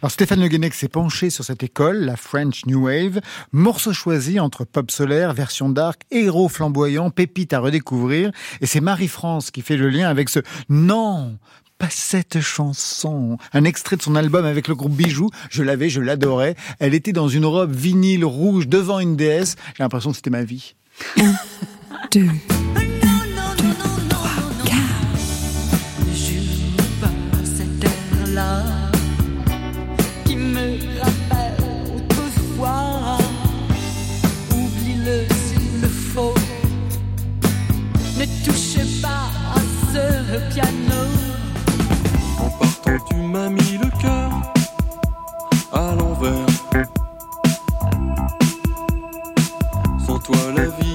Alors Stéphane Le Guenec s'est penché sur cette école, la French New Wave, morceau choisi entre pop solaire, version dark, héros flamboyant, pépite à redécouvrir, et c'est Marie-France qui fait le lien avec ce non pas cette chanson. Un extrait de son album avec le groupe Bijou. Je l'avais, je l'adorais. Elle était dans une robe vinyle rouge devant une déesse. J'ai l'impression que c'était ma vie. Deux. Piano. En partant, tu m'as mis le cœur à l'envers. Sans toi, la vie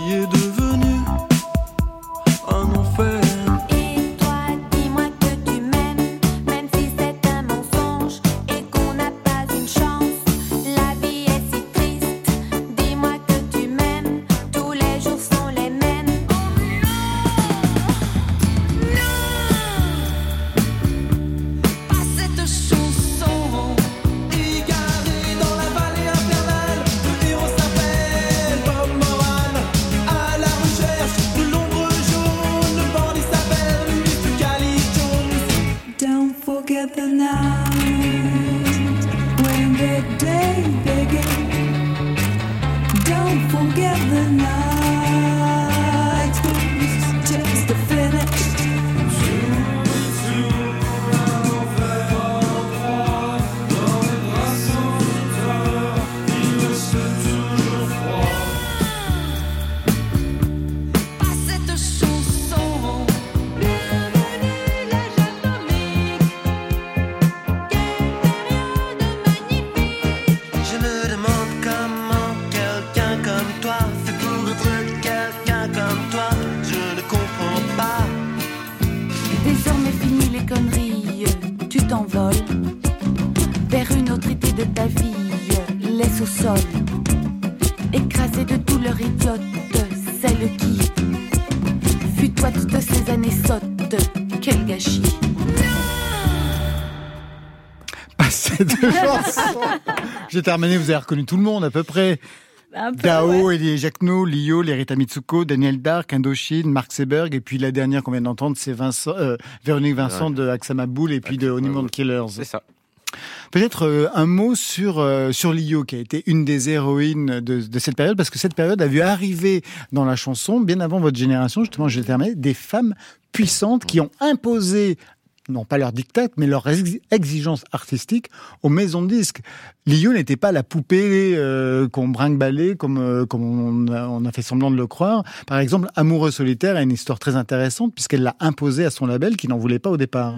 Terminé, vous avez reconnu tout le monde à peu près. Peu, Dao, ouais. Elie Jacquenot, Lio, Lerita Mitsuko, Daniel Dark, Indochine, Mark Seberg, et puis la dernière qu'on vient d'entendre, c'est Vincent, euh, Véronique Vincent de Axama Boule et puis de Honeymoon Killers. C'est ça. Peut-être euh, un mot sur euh, sur Lio, qui a été une des héroïnes de, de cette période, parce que cette période a vu arriver dans la chanson, bien avant votre génération, justement, je vais terminer, des femmes puissantes qui ont imposé non pas leur dictat, mais leur ex- exigence artistique aux maisons de disques. Lio n'était pas la poupée euh, qu'on brinque-ballait comme, euh, comme on a, on a fait semblant de le croire. Par exemple, Amoureux solitaire a une histoire très intéressante puisqu'elle l'a imposé à son label qui n'en voulait pas au départ.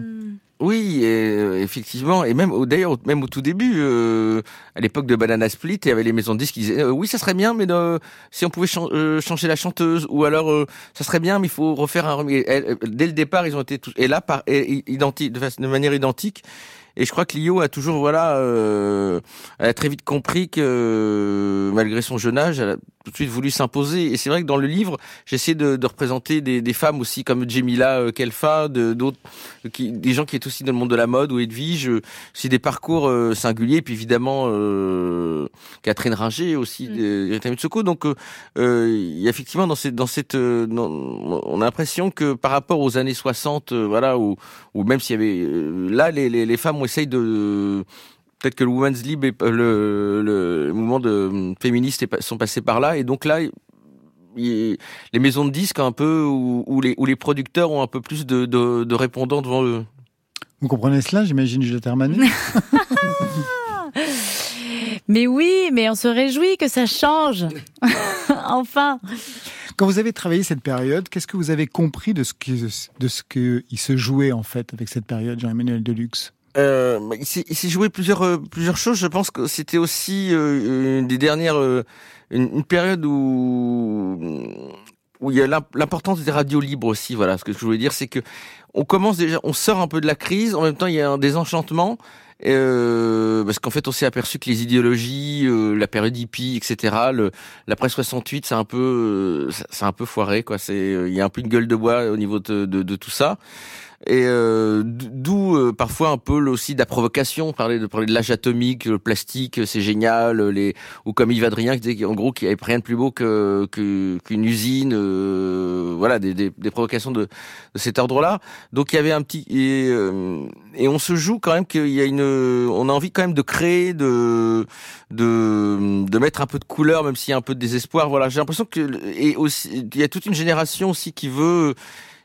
Oui, et, euh, effectivement, et même d'ailleurs, même au tout début, euh, à l'époque de Banana Split, il y avait les maisons de disques qui disaient euh, oui, ça serait bien, mais euh, si on pouvait euh, changer la chanteuse, ou alors euh, ça serait bien, mais il faut refaire un. remix. Dès le départ, ils ont été tous et là par et- identique de, de manière identique. Et je crois que Lio a toujours voilà, euh, elle a très vite compris que euh, malgré son jeune âge, elle a tout de suite voulu s'imposer. Et c'est vrai que dans le livre, j'essaie de, de représenter des, des femmes aussi comme Jemila euh, Kelfa, de- d'autres, qui, des gens qui étaient aussi dans le monde de la mode ou Edwige, c'est des parcours euh, singuliers. Puis évidemment, euh, Catherine Ringer aussi, de Rita Mitsoko. Donc, il y a effectivement dans cette, dans cette, dans- on a l'impression que par rapport aux années 60, euh, voilà, ou même s'il y avait, là, les, les, les femmes, on essaye de Peut-être que le Women's Lib, est- le, le mouvement de euh, féministe sont passés par là, et donc là, les maisons de disques un peu où, où les où les producteurs ont un peu plus de, de, de répondants devant eux. Vous comprenez cela, j'imagine, Juliette Termanet Mais oui, mais on se réjouit que ça change. enfin. Quand vous avez travaillé cette période, qu'est-ce que vous avez compris de ce qui, de ce que il se jouait en fait avec cette période, Jean-Emmanuel Deluxe? Euh, il s'est joué plusieurs euh, plusieurs choses. Je pense que c'était aussi euh, une des dernières euh, une, une période où où il y a l'imp- l'importance des radios libres aussi. Voilà, ce que je voulais dire, c'est que on commence déjà, on sort un peu de la crise. En même temps, il y a un désenchantement. Euh, parce qu'en fait, on s'est aperçu que les idéologies, euh, la période hippie, etc., le, l'après 68, c'est un peu, euh, c'est un peu foiré, quoi. C'est, euh, il y a un peu une gueule de bois au niveau de, de tout ça. Et euh, d'où euh, parfois un peu aussi de la provocation, parler de parler de l'âge atomique, le plastique, c'est génial, les ou comme Yves Adrien qui disait qu'en gros qu'il n'y avait rien de plus beau que que- qu'une usine, euh, voilà des, des, des provocations de, de cet ordre-là. Donc il y avait un petit et, euh, et on se joue quand même qu'il y a une, on a envie quand même de créer, de de de mettre un peu de couleur, même s'il y a un peu de désespoir. Voilà, j'ai l'impression que et aussi il y a toute une génération aussi qui veut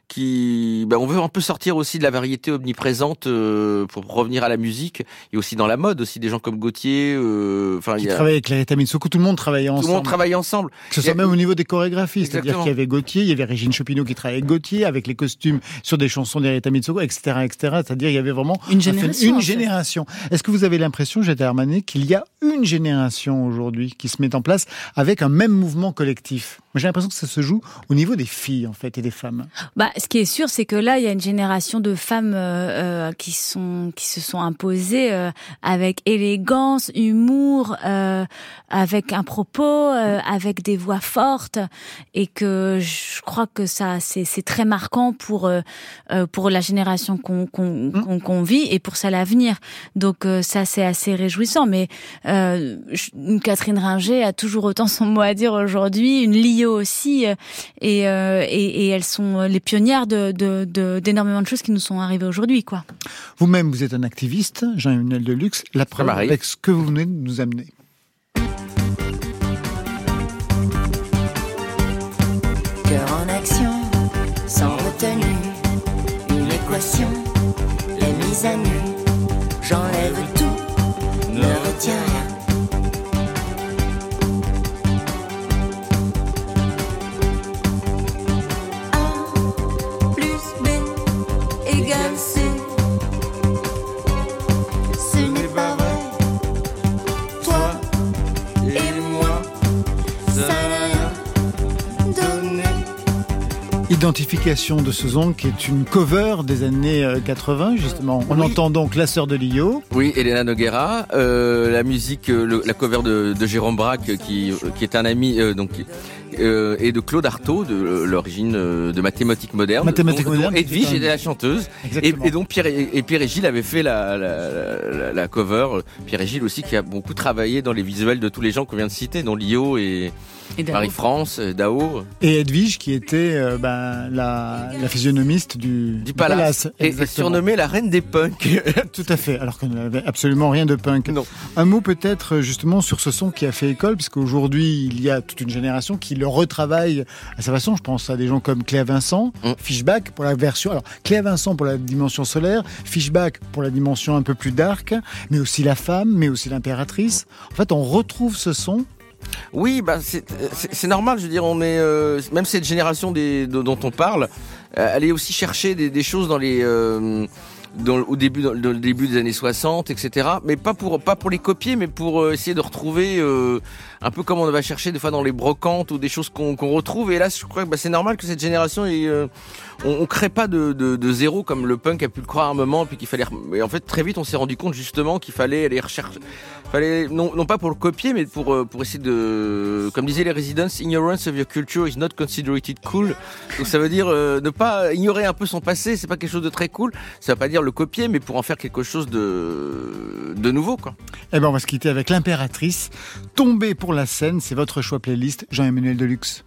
qui ben on veut un peu sortir aussi de la variété omniprésente euh, pour revenir à la musique et aussi dans la mode aussi des gens comme Gauthier euh, enfin il Qui y a travaillait avec Clarita Mitsuko, tout le monde travaillait tout ensemble. le monde travaillait ensemble Que ce a- soit même au niveau des chorégraphies, c'est-à-dire qu'il y avait Gauthier, il y avait Régine Chopineau qui travaillait avec Gauthier, avec les costumes sur des chansons d'Erita Mitsuko, etc., etc. C'est-à-dire il y avait vraiment Une génération, Une en fait. génération. Est-ce que vous avez l'impression, Jette Hermané, qu'il y a une génération aujourd'hui qui se met en place avec un même mouvement collectif? Moi, J'ai l'impression que ça se joue au niveau des filles en fait et des femmes. Bah, ce qui est sûr, c'est que là, il y a une génération de femmes euh, euh, qui sont qui se sont imposées euh, avec élégance, humour, euh, avec un propos, euh, avec des voix fortes, et que je crois que ça, c'est c'est très marquant pour euh, pour la génération qu'on qu'on qu'on qu'on vit et pour celle à venir. Donc euh, ça, c'est assez réjouissant. Mais euh, une Catherine Ringer a toujours autant son mot à dire aujourd'hui, une Lio aussi, et, euh, et, et elles sont les pionnières manière d'énormément de, de, de, de, choses qui nous sont arrivées aujourd'hui. quoi. Vous-même, vous êtes un activiste, Jean-Emmanuel Deluxe, la preuve avec ce que vous venez de nous amener. Cœur en action, sans retenue, une équation, la mise à nu, j'enlève tout, ne retiens rien. Identification de ce son qui est une cover des années euh, 80, justement. On entend donc La sœur de Lio. Oui, Elena Noguera, euh, la musique, euh, le- la cover de, de Jérôme Braque, qui, qui est un ami, euh, donc, euh, et de Claude Artaud, de euh, l'origine euh, de Mathématiques modernes. Mathématiques dont- modernes, Edwige était la chanteuse. Et, et donc Pierre et, et Pierre et Gilles avaient fait la, la, la, la cover. Pierre et Gilles aussi qui a beaucoup travaillé dans les visuels de tous les gens qu'on vient de citer, dont Lio et. Marie-France, euh, Dao. Et Edwige qui était euh, ben, la, la physionomiste du, Du Palace. Et, et Exactement. surnommée la reine des punks. Tout à fait, alors qu'on n'avait absolument rien de punk. Non. Un mot peut-être euh, justement sur ce son qui a fait école, puisqu'aujourd'hui il y a toute une génération qui le retravaille à sa façon. Je pense à des gens comme Cléa Vincent, Mm. Fishback pour la version. Alors Cléa Vincent pour la dimension solaire, Fishback pour la dimension un peu plus dark, mais aussi la femme, mais aussi l'impératrice. En fait, on retrouve ce son. Oui, bah c'est normal. Je veux dire, on est euh, même cette génération dont on parle, euh, elle est aussi chercher des, choses dans les euh, au début dans, le début des années 60, etc. Mais pas pour pas pour les copier, mais pour essayer de retrouver un peu comme on va chercher des fois dans les brocantes ou des choses qu'on retrouve. Et là, je crois que bah, c'est normal que cette génération euh, on, on crée pas de, zéro comme le punk a pu le croire à un moment, puis qu'il fallait. Et en fait, très vite, on s'est rendu compte justement qu'il fallait aller rechercher. Non, pas pour le copier, mais pour euh, pour essayer de, comme disaient les residents, ignorance of your culture is not considered cool. Donc ça veut dire euh, ne pas ignorer un peu son passé, c'est pas quelque chose de très cool. Ça veut pas dire le copier, mais pour en faire quelque chose de nouveau quoi. Eh ben, on va se quitter avec l'impératrice. Pour la scène, c'est votre choix playlist. Jean-Emmanuel Deluxe.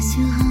Sur un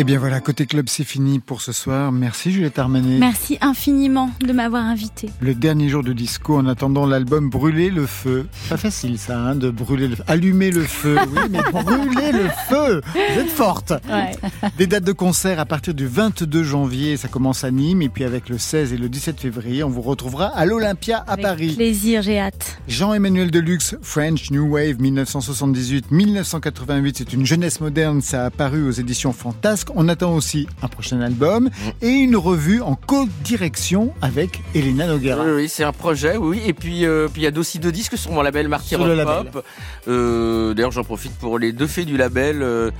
Et bien voilà, côté club, c'est fini pour ce soir. Merci Juliette Armanet. Merci infiniment de m'avoir invité. Le dernier jour de disco en attendant l'album Brûler le feu. Pas facile ça, hein, de brûler le Allumer le feu, oui, mais brûler le feu Vous êtes forte Ouais. Des dates de concert à partir du 22 janvier, ça commence à Nîmes, et puis avec le 16 et le 17 février, on vous retrouvera à l'Olympia à Avec Paris. plaisir, j'ai hâte. Jean-Emmanuel Deluxe, French New Wave 1978-1988, c'est une jeunesse moderne, ça a apparu aux éditions Fantasque. On attend aussi un prochain album et une revue en co-direction avec Elena Noguera. Oui, oui, c'est un projet, oui. Et puis, euh, puis il y a aussi deux disques sur mon label le Rock label. Pop. Euh, D'ailleurs, j'en profite pour les deux fées du label. euh,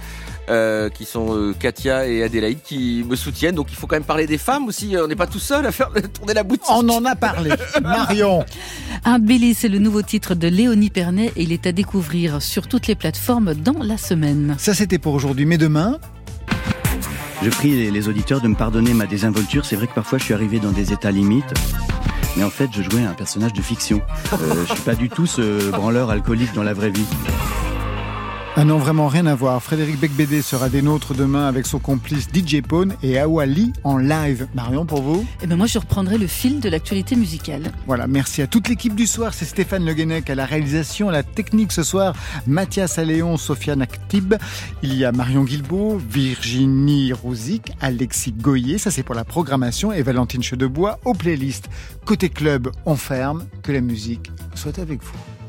euh, qui sont euh, Katia et Adélaïde qui me soutiennent donc il faut quand même parler des femmes aussi on n'est pas tout seul à faire tourner la boutique On en a parlé. Marion. Un Bélis, c'est le nouveau titre de Léonie Pernet et il est à découvrir sur toutes les plateformes dans la semaine. Ça c'était pour aujourd'hui, mais demain, Je prie les, auditeurs de me pardonner ma désinvolture. C'est vrai que parfois je suis arrivé dans des états limites. Mais en fait, je jouais un personnage de fiction. Euh, je suis pas du tout ce branleur alcoolique dans la vraie vie. Ah non vraiment rien à voir. Frédéric Becbédé sera des nôtres demain avec son complice DJ Pone et Awali en live. Marion pour vous? Et ben moi, je reprendrai le fil de l'actualité musicale. Voilà, merci à toute l'équipe du soir. C'est Stéphane Le Guenec à la réalisation, à la technique ce soir. Mathias Alléon, Sofiane Aktib. Il y a Marion Guilbault, Virginie Rouzic, Alexis Goyer. Ça, c'est pour la programmation. Et Valentine Chedebois aux playlists. Côté club, on ferme. Que la musique soit avec vous.